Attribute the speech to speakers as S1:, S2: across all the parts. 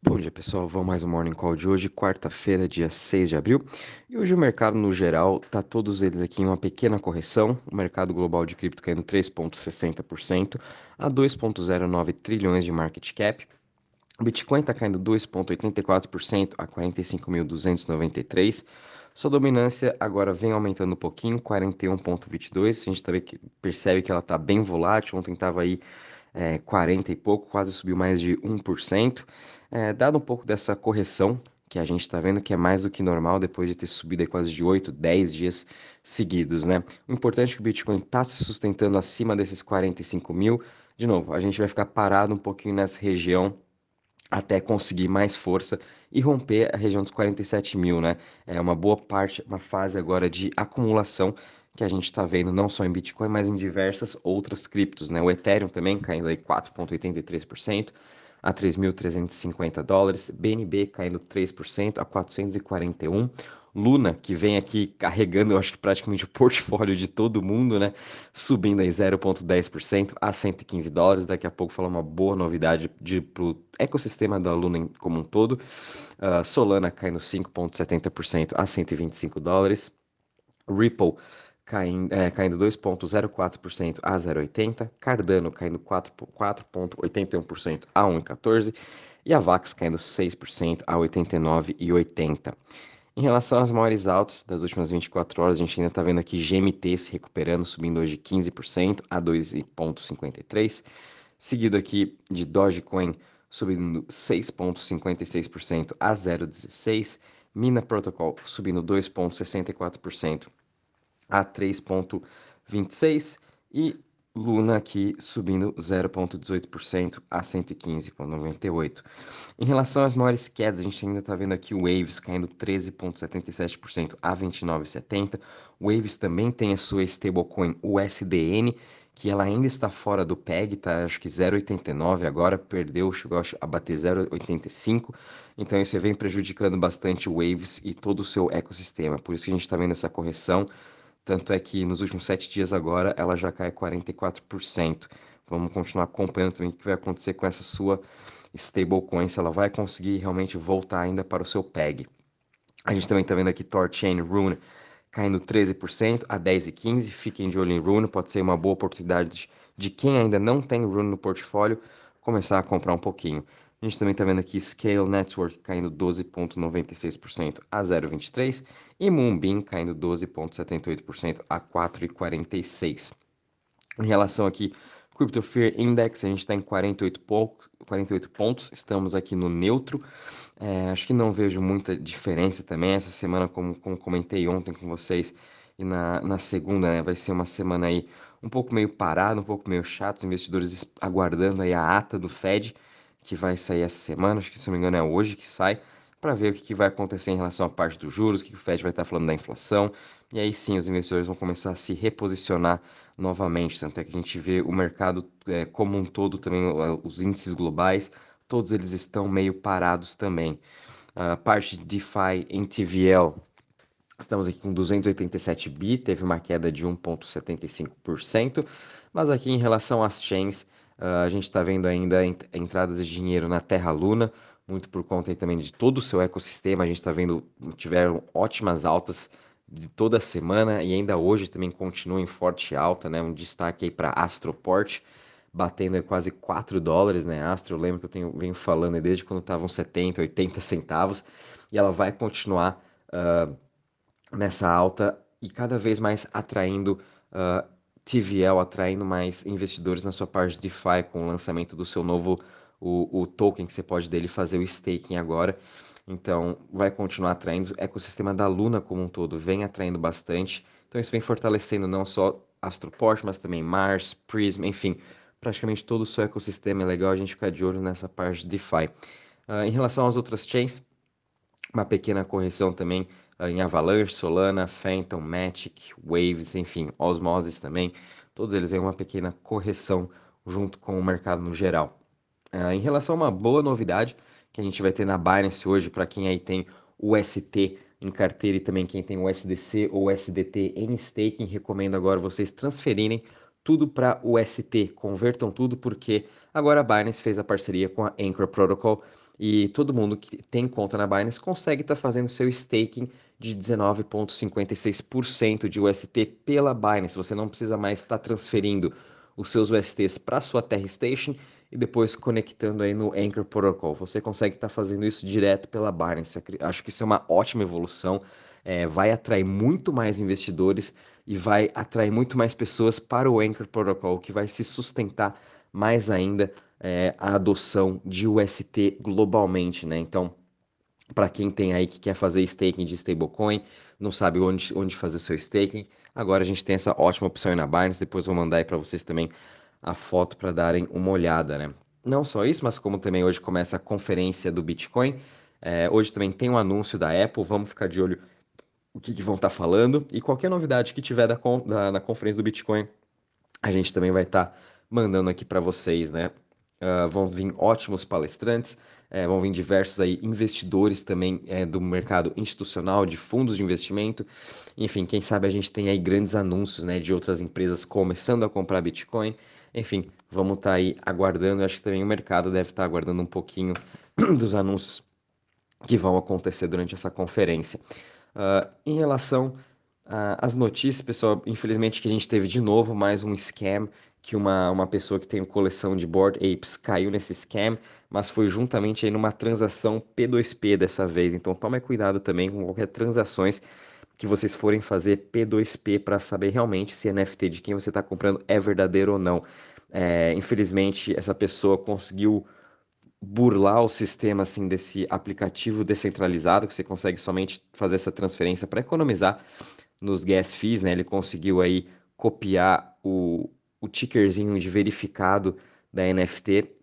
S1: Bom dia, pessoal. Vamos mais um Morning Call de hoje, quarta-feira, dia 6 de abril. E hoje o mercado, no geral, tá todos eles aqui em uma pequena correção. O mercado global de cripto caindo 3,60% a 2,09 trilhões de market cap. O Bitcoin está caindo 2,84% a 45.293. Sua dominância agora vem aumentando um pouquinho, 41,22. A gente tá que, percebe que ela está bem volátil. Ontem estava aí é, 40 e pouco, quase subiu mais de 1%. É, dado um pouco dessa correção que a gente está vendo que é mais do que normal depois de ter subido quase de 8, 10 dias seguidos, né? O importante é que o Bitcoin está se sustentando acima desses 45 mil. De novo, a gente vai ficar parado um pouquinho nessa região até conseguir mais força e romper a região dos 47 mil, né? É uma boa parte, uma fase agora de acumulação que a gente está vendo não só em Bitcoin, mas em diversas outras criptos, né? O Ethereum também caindo aí 4,83% a 3.350 dólares, BNB caindo 3% a 441, Luna, que vem aqui carregando, eu acho que praticamente o portfólio de todo mundo, né? Subindo aí 0,10% a 115 dólares. Daqui a pouco falar uma boa novidade para o ecossistema da Luna como um todo. Uh, Solana caindo 5,70% a 125 dólares. Ripple caindo, é, caindo 2,04% a 0,80%, Cardano caindo 4,81% a 1,14% e a VAX caindo 6% a 89,80%. Em relação às maiores altas das últimas 24 horas, a gente ainda está vendo aqui GMT se recuperando, subindo hoje 15% a 2,53%, seguido aqui de Dogecoin subindo 6,56% a 0,16%, Mina Protocol subindo 2,64% a 3,26% e Luna aqui subindo 0,18% a 115,98%. Em relação às maiores quedas, a gente ainda está vendo aqui o Waves caindo 13,77% a 29,70%. Waves também tem a sua stablecoin USDN, que ela ainda está fora do PEG, tá? Acho que 0,89 agora, perdeu, chegou a bater 0,85. Então isso vem prejudicando bastante o Waves e todo o seu ecossistema. Por isso que a gente está vendo essa correção. Tanto é que nos últimos sete dias agora ela já cai 44%. Vamos continuar acompanhando também o que vai acontecer com essa sua stablecoin, se ela vai conseguir realmente voltar ainda para o seu PEG. A gente também está vendo aqui Torchain Rune caindo 13% a 10,15. Fiquem de olho em Rune, pode ser uma boa oportunidade de, de quem ainda não tem Rune no portfólio começar a comprar um pouquinho. A gente também está vendo aqui Scale Network caindo 12,96% a 0,23% e Moonbeam caindo 12,78% a 4,46%. Em relação aqui, Crypto Fear Index, a gente está em 48, poucos, 48 pontos, estamos aqui no neutro. É, acho que não vejo muita diferença também. Essa semana, como, como comentei ontem com vocês, e na, na segunda, né, vai ser uma semana aí um pouco meio parada, um pouco meio chato, os investidores aguardando aí a ata do Fed que vai sair essa semana, acho que se não me engano é hoje que sai, para ver o que, que, vai acontecer em relação à parte dos juros, o que, que o Fed vai estar falando da inflação, e aí sim os investidores vão começar a se reposicionar novamente, tanto é que a gente vê o mercado é, como um todo também, os índices globais, todos eles estão meio parados também. A parte de DeFi em TVL, estamos aqui com 287 bi, teve uma queda de 1,75%, mas aqui em relação às chains, Uh, a gente está vendo ainda entradas de dinheiro na Terra Luna, muito por conta também de todo o seu ecossistema. A gente está vendo, tiveram ótimas altas de toda semana e ainda hoje também continua em forte alta, né? Um destaque aí para Astroport, batendo aí quase 4 dólares, né? Astro, eu lembro que eu tenho, venho falando desde quando estavam 70, 80 centavos, e ela vai continuar uh, nessa alta e cada vez mais atraindo uh, TVL atraindo mais investidores na sua parte de DeFi com o lançamento do seu novo o, o token que você pode dele fazer o staking agora. Então, vai continuar atraindo. O ecossistema da Luna como um todo vem atraindo bastante. Então, isso vem fortalecendo não só Astroport, mas também Mars, Prism, enfim, praticamente todo o seu ecossistema. É legal a gente ficar de olho nessa parte de DeFi. Uh, em relação às outras chains, uma pequena correção também em Avalanche, Solana, Phantom, Matic, Waves, enfim, Osmosis também. Todos eles têm uma pequena correção junto com o mercado no geral. Uh, em relação a uma boa novidade que a gente vai ter na Binance hoje, para quem aí tem o ST em carteira e também quem tem o SDC ou SDT em staking, recomendo agora vocês transferirem tudo para o ST, convertam tudo porque agora a Binance fez a parceria com a Anchor Protocol e todo mundo que tem conta na Binance consegue estar tá fazendo seu staking de 19,56% de UST pela Binance. Você não precisa mais estar tá transferindo os seus USTs para sua Terra Station e depois conectando aí no Anchor Protocol. Você consegue estar tá fazendo isso direto pela Binance. Acho que isso é uma ótima evolução. É, vai atrair muito mais investidores e vai atrair muito mais pessoas para o Anchor Protocol, que vai se sustentar mais ainda é, a adoção de UST globalmente, né? Então, para quem tem aí que quer fazer staking de stablecoin, não sabe onde, onde fazer seu staking, agora a gente tem essa ótima opção aí na Binance. Depois vou mandar aí para vocês também a foto para darem uma olhada, né? Não só isso, mas como também hoje começa a conferência do Bitcoin. É, hoje também tem um anúncio da Apple, vamos ficar de olho o que, que vão estar tá falando. E qualquer novidade que tiver da, da, na conferência do Bitcoin, a gente também vai estar tá mandando aqui para vocês, né? Uh, vão vir ótimos palestrantes, é, vão vir diversos aí investidores também é, do mercado institucional, de fundos de investimento. Enfim, quem sabe a gente tem aí grandes anúncios né, de outras empresas começando a comprar Bitcoin. Enfim, vamos estar tá aí aguardando. Eu acho que também o mercado deve estar tá aguardando um pouquinho dos anúncios que vão acontecer durante essa conferência. Uh, em relação às notícias, pessoal, infelizmente que a gente teve de novo mais um scam que uma, uma pessoa que tem coleção de Board Apes caiu nesse scam, mas foi juntamente aí numa transação P2P dessa vez. Então tome cuidado também com qualquer transações que vocês forem fazer P2P para saber realmente se NFT de quem você está comprando é verdadeiro ou não. É, infelizmente, essa pessoa conseguiu burlar o sistema assim desse aplicativo descentralizado que você consegue somente fazer essa transferência para economizar nos gas fees, né? Ele conseguiu aí copiar o, o tickerzinho de verificado da NFT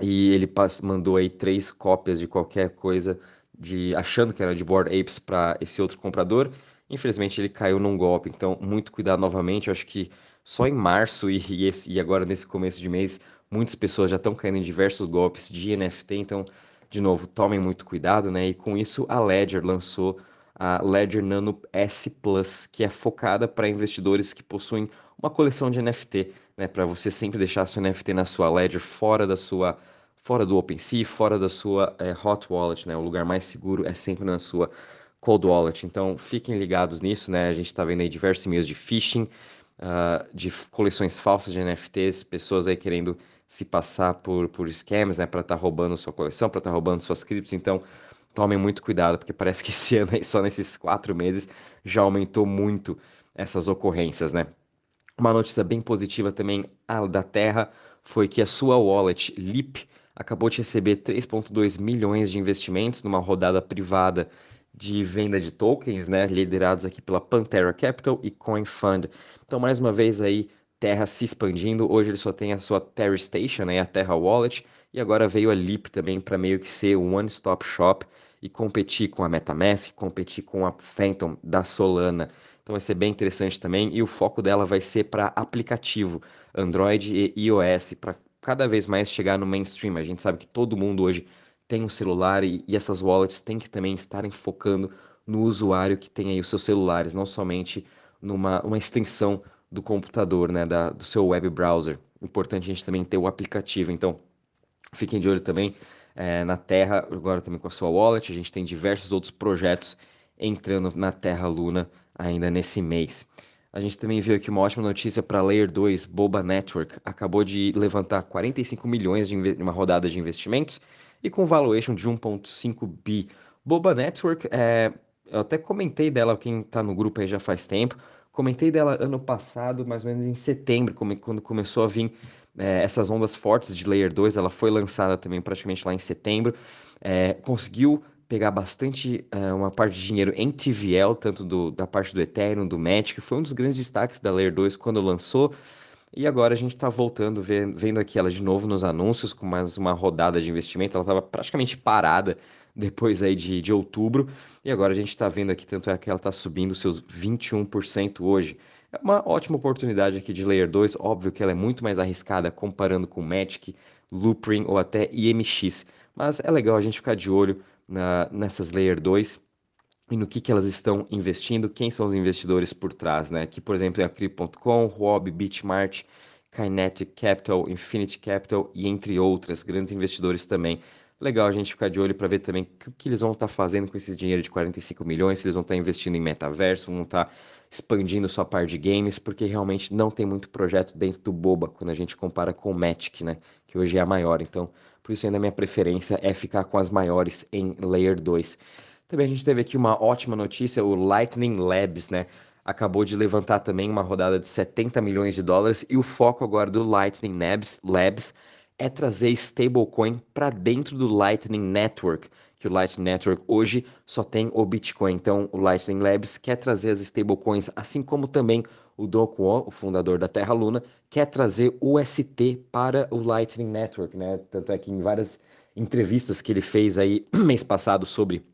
S1: e ele mandou aí três cópias de qualquer coisa de achando que era de Board Apes para esse outro comprador. Infelizmente ele caiu num golpe, então muito cuidado novamente. Eu acho que só em março e, e, esse, e agora nesse começo de mês muitas pessoas já estão caindo em diversos golpes de NFT, então de novo tomem muito cuidado, né? E com isso a Ledger lançou a Ledger Nano S Plus, que é focada para investidores que possuem uma coleção de NFT, né, para você sempre deixar seu NFT na sua Ledger fora da sua fora do OpenSea, fora da sua é, Hot Wallet, né? O lugar mais seguro é sempre na sua Cold Wallet. Então, fiquem ligados nisso, né? A gente está vendo aí diversos e-mails de phishing, uh, de coleções falsas de NFTs, pessoas aí querendo se passar por, por scams, né? Para estar tá roubando sua coleção, para estar tá roubando suas criptos. Então, tomem muito cuidado, porque parece que esse ano, só nesses quatro meses, já aumentou muito essas ocorrências, né? Uma notícia bem positiva também da Terra foi que a sua wallet Leap acabou de receber 3,2 milhões de investimentos numa rodada privada de venda de tokens, né, liderados aqui pela Pantera Capital e Coin Fund. Então, mais uma vez aí, Terra se expandindo. Hoje ele só tem a sua Terra Station, né, a Terra Wallet, e agora veio a Leap também para meio que ser um one-stop shop e competir com a MetaMask, competir com a Phantom da Solana. Então vai ser bem interessante também e o foco dela vai ser para aplicativo Android e iOS para cada vez mais chegar no mainstream. A gente sabe que todo mundo hoje tem um celular e, e essas wallets têm que também estarem focando no usuário que tem aí os seus celulares, não somente numa uma extensão do computador, né, da, do seu web browser. Importante a gente também ter o aplicativo. Então, Fiquem de olho também é, na Terra, agora também com a sua wallet. A gente tem diversos outros projetos entrando na Terra Luna ainda nesse mês. A gente também viu aqui uma ótima notícia para Layer 2, Boba Network. Acabou de levantar 45 milhões de uma rodada de investimentos e com valuation de 1,5 bi. Boba Network, é, eu até comentei dela, quem está no grupo aí já faz tempo. Comentei dela ano passado, mais ou menos em setembro, quando começou a vir é, essas ondas fortes de Layer 2, ela foi lançada também praticamente lá em setembro, é, conseguiu pegar bastante é, uma parte de dinheiro em TVL, tanto do, da parte do Ethereum, do Magic, foi um dos grandes destaques da Layer 2 quando lançou, e agora a gente está voltando, vendo aqui ela de novo nos anúncios, com mais uma rodada de investimento, ela estava praticamente parada depois aí de, de outubro, e agora a gente está vendo aqui, tanto é que ela está subindo seus 21% hoje, é uma ótima oportunidade aqui de Layer 2, óbvio que ela é muito mais arriscada comparando com Magic, Loopring ou até IMX, mas é legal a gente ficar de olho na, nessas Layer 2 e no que, que elas estão investindo, quem são os investidores por trás, né? Aqui, por exemplo, é a Crypto.com, Huobi, Bitmart, Kinetic Capital, Infinity Capital e entre outras. Grandes investidores também Legal a gente ficar de olho para ver também o que, eles vão estar tá fazendo com esse dinheiro de 45 milhões, se eles vão estar tá investindo em metaverso, vão estar tá expandindo sua parte de games, porque realmente não tem muito projeto dentro do Boba quando a gente compara com o Magic, né? Que hoje é a maior. Então, por isso ainda minha preferência é ficar com as maiores em Layer 2. Também a gente teve aqui uma ótima notícia, o Lightning Labs, né? Acabou de levantar também uma rodada de 70 milhões de dólares e o foco agora do Lightning Labs, Labs é trazer stablecoin para dentro do Lightning Network, que o Lightning Network hoje só tem o Bitcoin. Então, o Lightning Labs quer trazer as stablecoins, assim como também o Do Kwon, o fundador da Terra Luna, quer trazer o para o Lightning Network, né? Tanto é que em várias entrevistas que ele fez aí mês passado sobre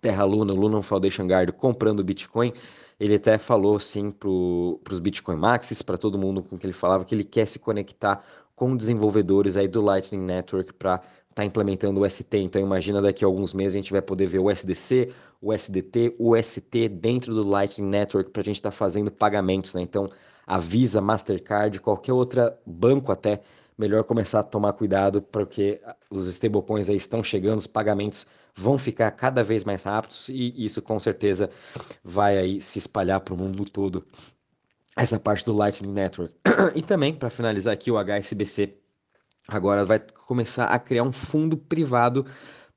S1: Terra Luna, Luna Foundation Guard comprando Bitcoin, ele até falou assim para os Bitcoin Maxis, para todo mundo com que ele falava, que ele quer se conectar com desenvolvedores aí do Lightning Network para estar tá implementando o ST. Então imagina daqui a alguns meses a gente vai poder ver o SDC, o SDT, o ST dentro do Lightning Network para a gente estar tá fazendo pagamentos, né? Então a Visa, Mastercard, qualquer outro banco até, melhor começar a tomar cuidado porque os stablecoins aí estão chegando, os pagamentos vão ficar cada vez mais rápidos e isso com certeza vai aí se espalhar para o mundo todo essa parte do Lightning Network. e também, para finalizar aqui, o HSBC agora vai começar a criar um fundo privado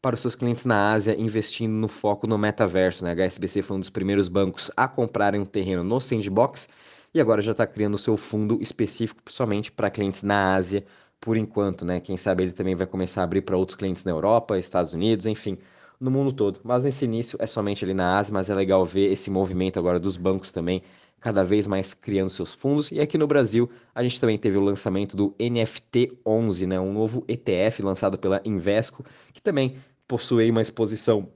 S1: para os seus clientes na Ásia, investindo no foco no metaverso. Né? A HSBC foi um dos primeiros bancos a comprarem um terreno no Sandbox e agora já está criando o seu fundo específico somente para clientes na Ásia, por enquanto. Né? Quem sabe ele também vai começar a abrir para outros clientes na Europa, Estados Unidos, enfim, no mundo todo. Mas nesse início é somente ali na Ásia, mas é legal ver esse movimento agora dos bancos também cada vez mais criando seus fundos. E aqui no Brasil, a gente também teve o lançamento do NFT11, né, um novo ETF lançado pela Invesco, que também possui uma exposição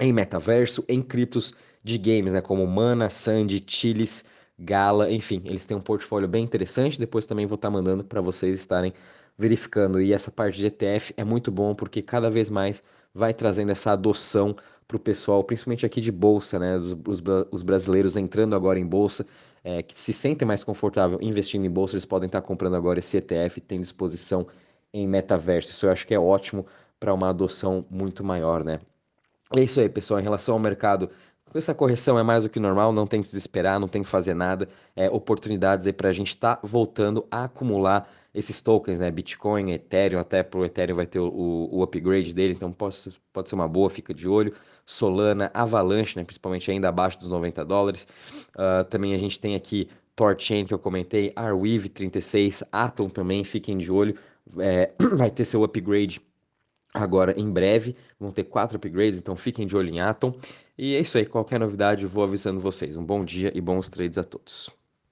S1: em metaverso, em criptos de games, né, como Mana, Sandy, Chilis, Gala, enfim, eles têm um portfólio bem interessante. Depois também vou estar mandando para vocês estarem verificando. E essa parte de ETF é muito bom porque cada vez mais vai trazendo essa adoção para o pessoal, principalmente aqui de bolsa, né? Os, os, os brasileiros entrando agora em bolsa, é, que se sentem mais confortável investindo em bolsa, eles podem estar comprando agora esse ETF, tendo exposição em metaverso. Isso eu acho que é ótimo para uma adoção muito maior, né? É isso aí, pessoal. Em relação ao mercado, essa correção é mais do que normal, não tem que desesperar, não tem que fazer nada. É oportunidades aí para a gente estar tá voltando a acumular esses tokens, né? Bitcoin, Ethereum, até pro Ethereum vai ter o, o upgrade dele, então pode, pode ser uma boa, fica de olho. Solana, Avalanche, né? Principalmente ainda abaixo dos 90 dólares. Uh, também a gente tem aqui Torchain, que eu comentei, Arweave 36, Atom também, fiquem de olho. É, vai ter seu upgrade agora em breve. Vão ter quatro upgrades, então fiquem de olho em Atom. E é isso aí, qualquer novidade eu vou avisando vocês. Um bom dia e bons trades a todos.